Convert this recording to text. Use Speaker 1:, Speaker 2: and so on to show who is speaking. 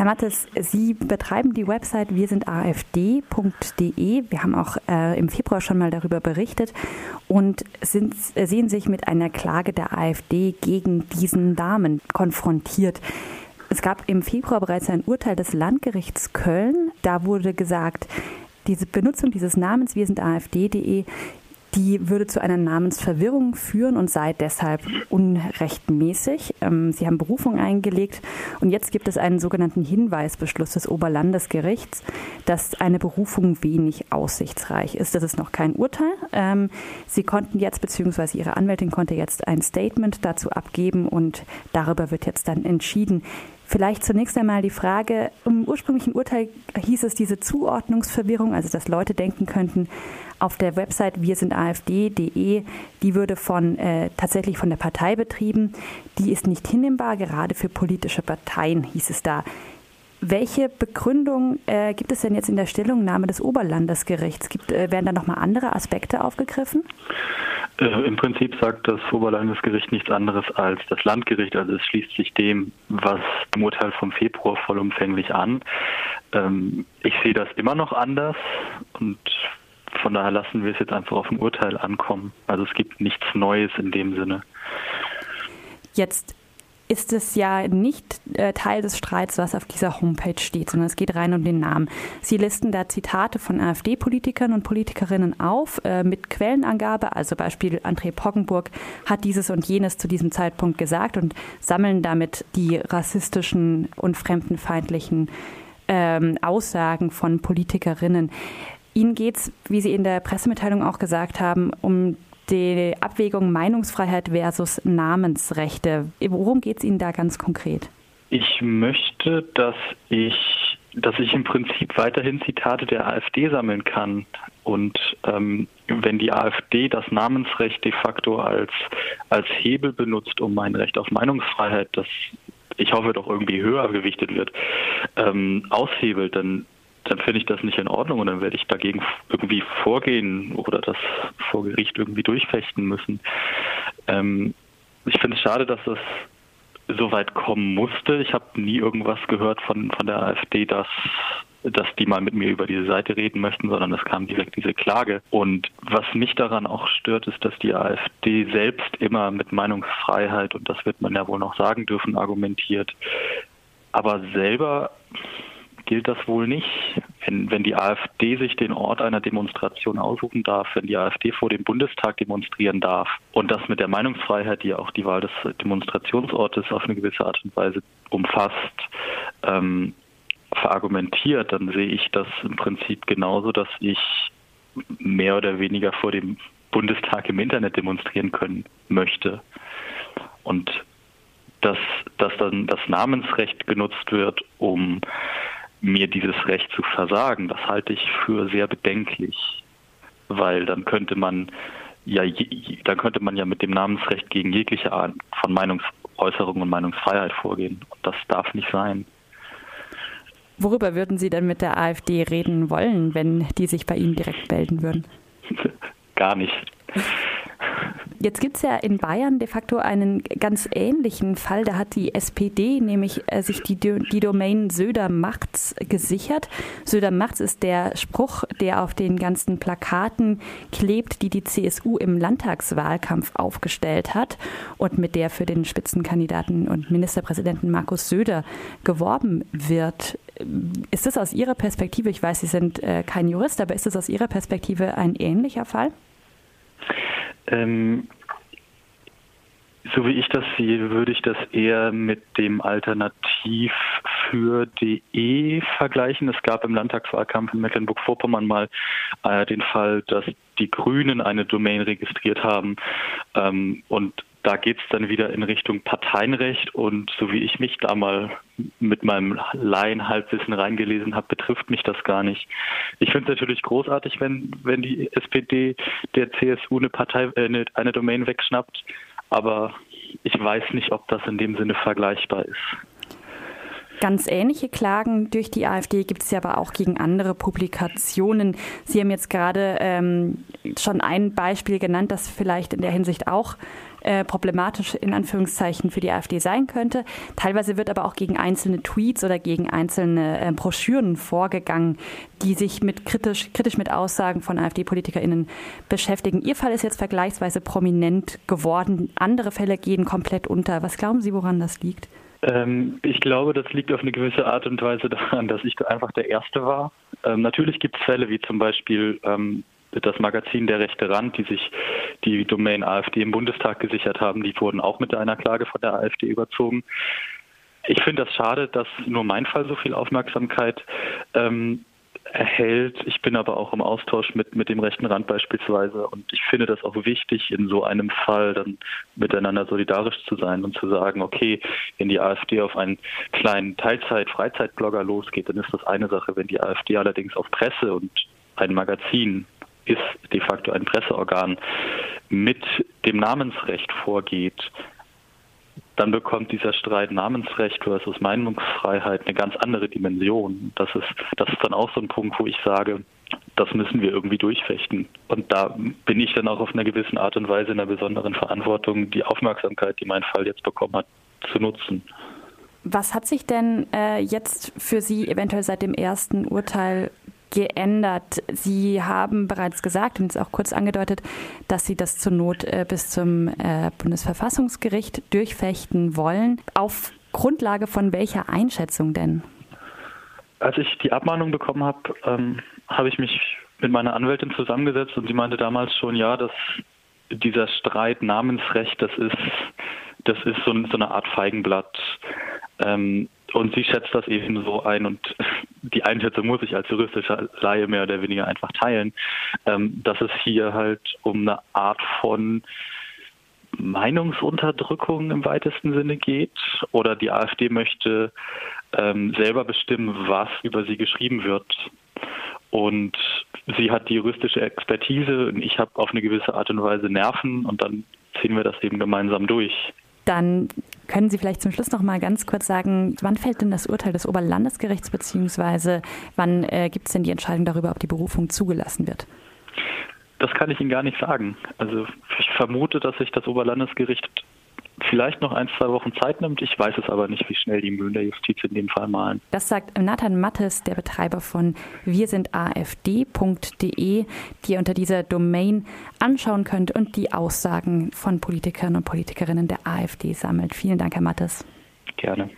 Speaker 1: Herr Mattes, Sie betreiben die Website wir sind afd.de. Wir haben auch äh, im Februar schon mal darüber berichtet und sind, äh, sehen sich mit einer Klage der AfD gegen diesen Namen konfrontiert. Es gab im Februar bereits ein Urteil des Landgerichts Köln. Da wurde gesagt, diese Benutzung dieses Namens wir sind afd.de die würde zu einer Namensverwirrung führen und sei deshalb unrechtmäßig. Ähm, sie haben Berufung eingelegt und jetzt gibt es einen sogenannten Hinweisbeschluss des Oberlandesgerichts, dass eine Berufung wenig aussichtsreich ist. Das ist noch kein Urteil. Ähm, sie konnten jetzt, beziehungsweise Ihre Anwältin konnte jetzt ein Statement dazu abgeben und darüber wird jetzt dann entschieden. Vielleicht zunächst einmal die Frage, im ursprünglichen Urteil hieß es diese Zuordnungsverwirrung, also dass Leute denken könnten, auf der Website wir sind AfD.de, die würde von äh, tatsächlich von der Partei betrieben. Die ist nicht hinnehmbar, gerade für politische Parteien hieß es da. Welche Begründung äh, gibt es denn jetzt in der Stellungnahme des Oberlandesgerichts? Gibt, äh, werden da nochmal andere Aspekte aufgegriffen?
Speaker 2: Äh, Im Prinzip sagt das Oberlandesgericht nichts anderes als das Landgericht. Also es schließt sich dem, was im Urteil vom Februar vollumfänglich an. Ähm, ich sehe das immer noch anders und von daher lassen wir es jetzt einfach auf ein Urteil ankommen. Also es gibt nichts Neues in dem Sinne.
Speaker 1: Jetzt ist es ja nicht äh, Teil des Streits, was auf dieser Homepage steht, sondern es geht rein um den Namen. Sie listen da Zitate von AfD-Politikern und Politikerinnen auf äh, mit Quellenangabe, also Beispiel André Poggenburg hat dieses und jenes zu diesem Zeitpunkt gesagt und sammeln damit die rassistischen und fremdenfeindlichen ähm, Aussagen von Politikerinnen. Ihnen geht es, wie Sie in der Pressemitteilung auch gesagt haben, um die Abwägung Meinungsfreiheit versus Namensrechte. Worum geht es Ihnen da ganz konkret?
Speaker 2: Ich möchte, dass ich, dass ich im Prinzip weiterhin Zitate der AfD sammeln kann. Und ähm, wenn die AfD das Namensrecht de facto als, als Hebel benutzt, um mein Recht auf Meinungsfreiheit, das ich hoffe doch irgendwie höher gewichtet wird, ähm, aushebelt, dann dann finde ich das nicht in Ordnung und dann werde ich dagegen irgendwie vorgehen oder das vor Gericht irgendwie durchfechten müssen. Ähm, ich finde es schade, dass das so weit kommen musste. Ich habe nie irgendwas gehört von, von der AfD, dass dass die mal mit mir über diese Seite reden möchten, sondern es kam direkt diese Klage. Und was mich daran auch stört, ist, dass die AfD selbst immer mit Meinungsfreiheit, und das wird man ja wohl noch sagen dürfen, argumentiert, aber selber gilt das wohl nicht. Wenn, wenn die AfD sich den Ort einer Demonstration aussuchen darf, wenn die AfD vor dem Bundestag demonstrieren darf und das mit der Meinungsfreiheit, die auch die Wahl des Demonstrationsortes auf eine gewisse Art und Weise umfasst, ähm, verargumentiert, dann sehe ich das im Prinzip genauso, dass ich mehr oder weniger vor dem Bundestag im Internet demonstrieren können möchte. Und dass, dass dann das Namensrecht genutzt wird, um mir dieses Recht zu versagen, das halte ich für sehr bedenklich, weil dann könnte man ja, dann könnte man ja mit dem Namensrecht gegen jegliche Art von Meinungsäußerung und Meinungsfreiheit vorgehen. Und das darf nicht sein.
Speaker 1: Worüber würden Sie denn mit der AfD reden wollen, wenn die sich bei Ihnen direkt melden würden?
Speaker 2: Gar nicht.
Speaker 1: Jetzt gibt es ja in Bayern de facto einen ganz ähnlichen Fall. Da hat die SPD nämlich äh, sich die, die Domain Söder macht's gesichert. Söder macht's ist der Spruch, der auf den ganzen Plakaten klebt, die die CSU im Landtagswahlkampf aufgestellt hat und mit der für den Spitzenkandidaten und Ministerpräsidenten Markus Söder geworben wird. Ist das aus Ihrer Perspektive, ich weiß, Sie sind äh, kein Jurist, aber ist das aus Ihrer Perspektive ein ähnlicher Fall?
Speaker 2: Ähm, so wie ich das sehe, würde ich das eher mit dem Alternativ für DE vergleichen. Es gab im Landtagswahlkampf in Mecklenburg-Vorpommern mal äh, den Fall, dass die Grünen eine Domain registriert haben ähm, und da geht es dann wieder in Richtung Parteienrecht und so wie ich mich da mal mit meinem Laienhalbwissen reingelesen habe, betrifft mich das gar nicht. Ich finde es natürlich großartig, wenn, wenn die SPD der CSU eine Partei, äh, eine, eine Domain wegschnappt, aber ich weiß nicht, ob das in dem Sinne vergleichbar ist.
Speaker 1: Ganz ähnliche Klagen durch die AfD gibt es ja aber auch gegen andere Publikationen. Sie haben jetzt gerade ähm, schon ein Beispiel genannt, das vielleicht in der Hinsicht auch äh, problematisch in Anführungszeichen für die AfD sein könnte. Teilweise wird aber auch gegen einzelne Tweets oder gegen einzelne äh, Broschüren vorgegangen, die sich mit kritisch, kritisch mit Aussagen von AfD-PolitikerInnen beschäftigen. Ihr Fall ist jetzt vergleichsweise prominent geworden. Andere Fälle gehen komplett unter. Was glauben Sie, woran das liegt?
Speaker 2: Ähm, ich glaube, das liegt auf eine gewisse Art und Weise daran, dass ich einfach der Erste war. Ähm, natürlich gibt es Fälle wie zum Beispiel ähm, das Magazin Der rechte Rand, die sich die Domain AfD im Bundestag gesichert haben, die wurden auch mit einer Klage von der AfD überzogen. Ich finde das schade, dass nur mein Fall so viel Aufmerksamkeit ähm, erhält. Ich bin aber auch im Austausch mit, mit dem rechten Rand beispielsweise und ich finde das auch wichtig, in so einem Fall dann miteinander solidarisch zu sein und zu sagen, okay, wenn die AfD auf einen kleinen Teilzeit-Freizeitblogger losgeht, dann ist das eine Sache. Wenn die AfD allerdings auf Presse und ein Magazin ist de facto ein Presseorgan mit dem Namensrecht vorgeht, dann bekommt dieser Streit Namensrecht versus Meinungsfreiheit eine ganz andere Dimension. Das ist, das ist dann auch so ein Punkt, wo ich sage, das müssen wir irgendwie durchfechten. Und da bin ich dann auch auf einer gewissen Art und Weise in einer besonderen Verantwortung, die Aufmerksamkeit, die mein Fall jetzt bekommen hat, zu nutzen.
Speaker 1: Was hat sich denn äh, jetzt für Sie eventuell seit dem ersten Urteil geändert. Sie haben bereits gesagt und es auch kurz angedeutet, dass Sie das zur Not äh, bis zum äh, Bundesverfassungsgericht durchfechten wollen. Auf Grundlage von welcher Einschätzung denn?
Speaker 2: Als ich die Abmahnung bekommen habe, ähm, habe ich mich mit meiner Anwältin zusammengesetzt und sie meinte damals schon, ja, dass dieser Streit Namensrecht, das ist, das ist so, so eine Art Feigenblatt. Ähm, und sie schätzt das eben so ein und die Einschätzung muss ich als juristischer Laie mehr oder weniger einfach teilen, ähm, dass es hier halt um eine Art von Meinungsunterdrückung im weitesten Sinne geht oder die AfD möchte ähm, selber bestimmen, was über sie geschrieben wird. Und sie hat die juristische Expertise und ich habe auf eine gewisse Art und Weise Nerven und dann ziehen wir das eben gemeinsam durch.
Speaker 1: Dann können Sie vielleicht zum Schluss noch mal ganz kurz sagen, wann fällt denn das Urteil des Oberlandesgerichts beziehungsweise wann äh, gibt es denn die Entscheidung darüber, ob die Berufung zugelassen wird?
Speaker 2: Das kann ich Ihnen gar nicht sagen. Also ich vermute, dass sich das Oberlandesgericht vielleicht noch ein, zwei Wochen Zeit nimmt. Ich weiß es aber nicht, wie schnell die Mühlen der Justiz in dem Fall malen.
Speaker 1: Das sagt Nathan Mattes, der Betreiber von wirsindafd.de, die ihr unter dieser Domain anschauen könnt und die Aussagen von Politikern und Politikerinnen der AfD sammelt. Vielen Dank, Herr Mattes.
Speaker 2: Gerne.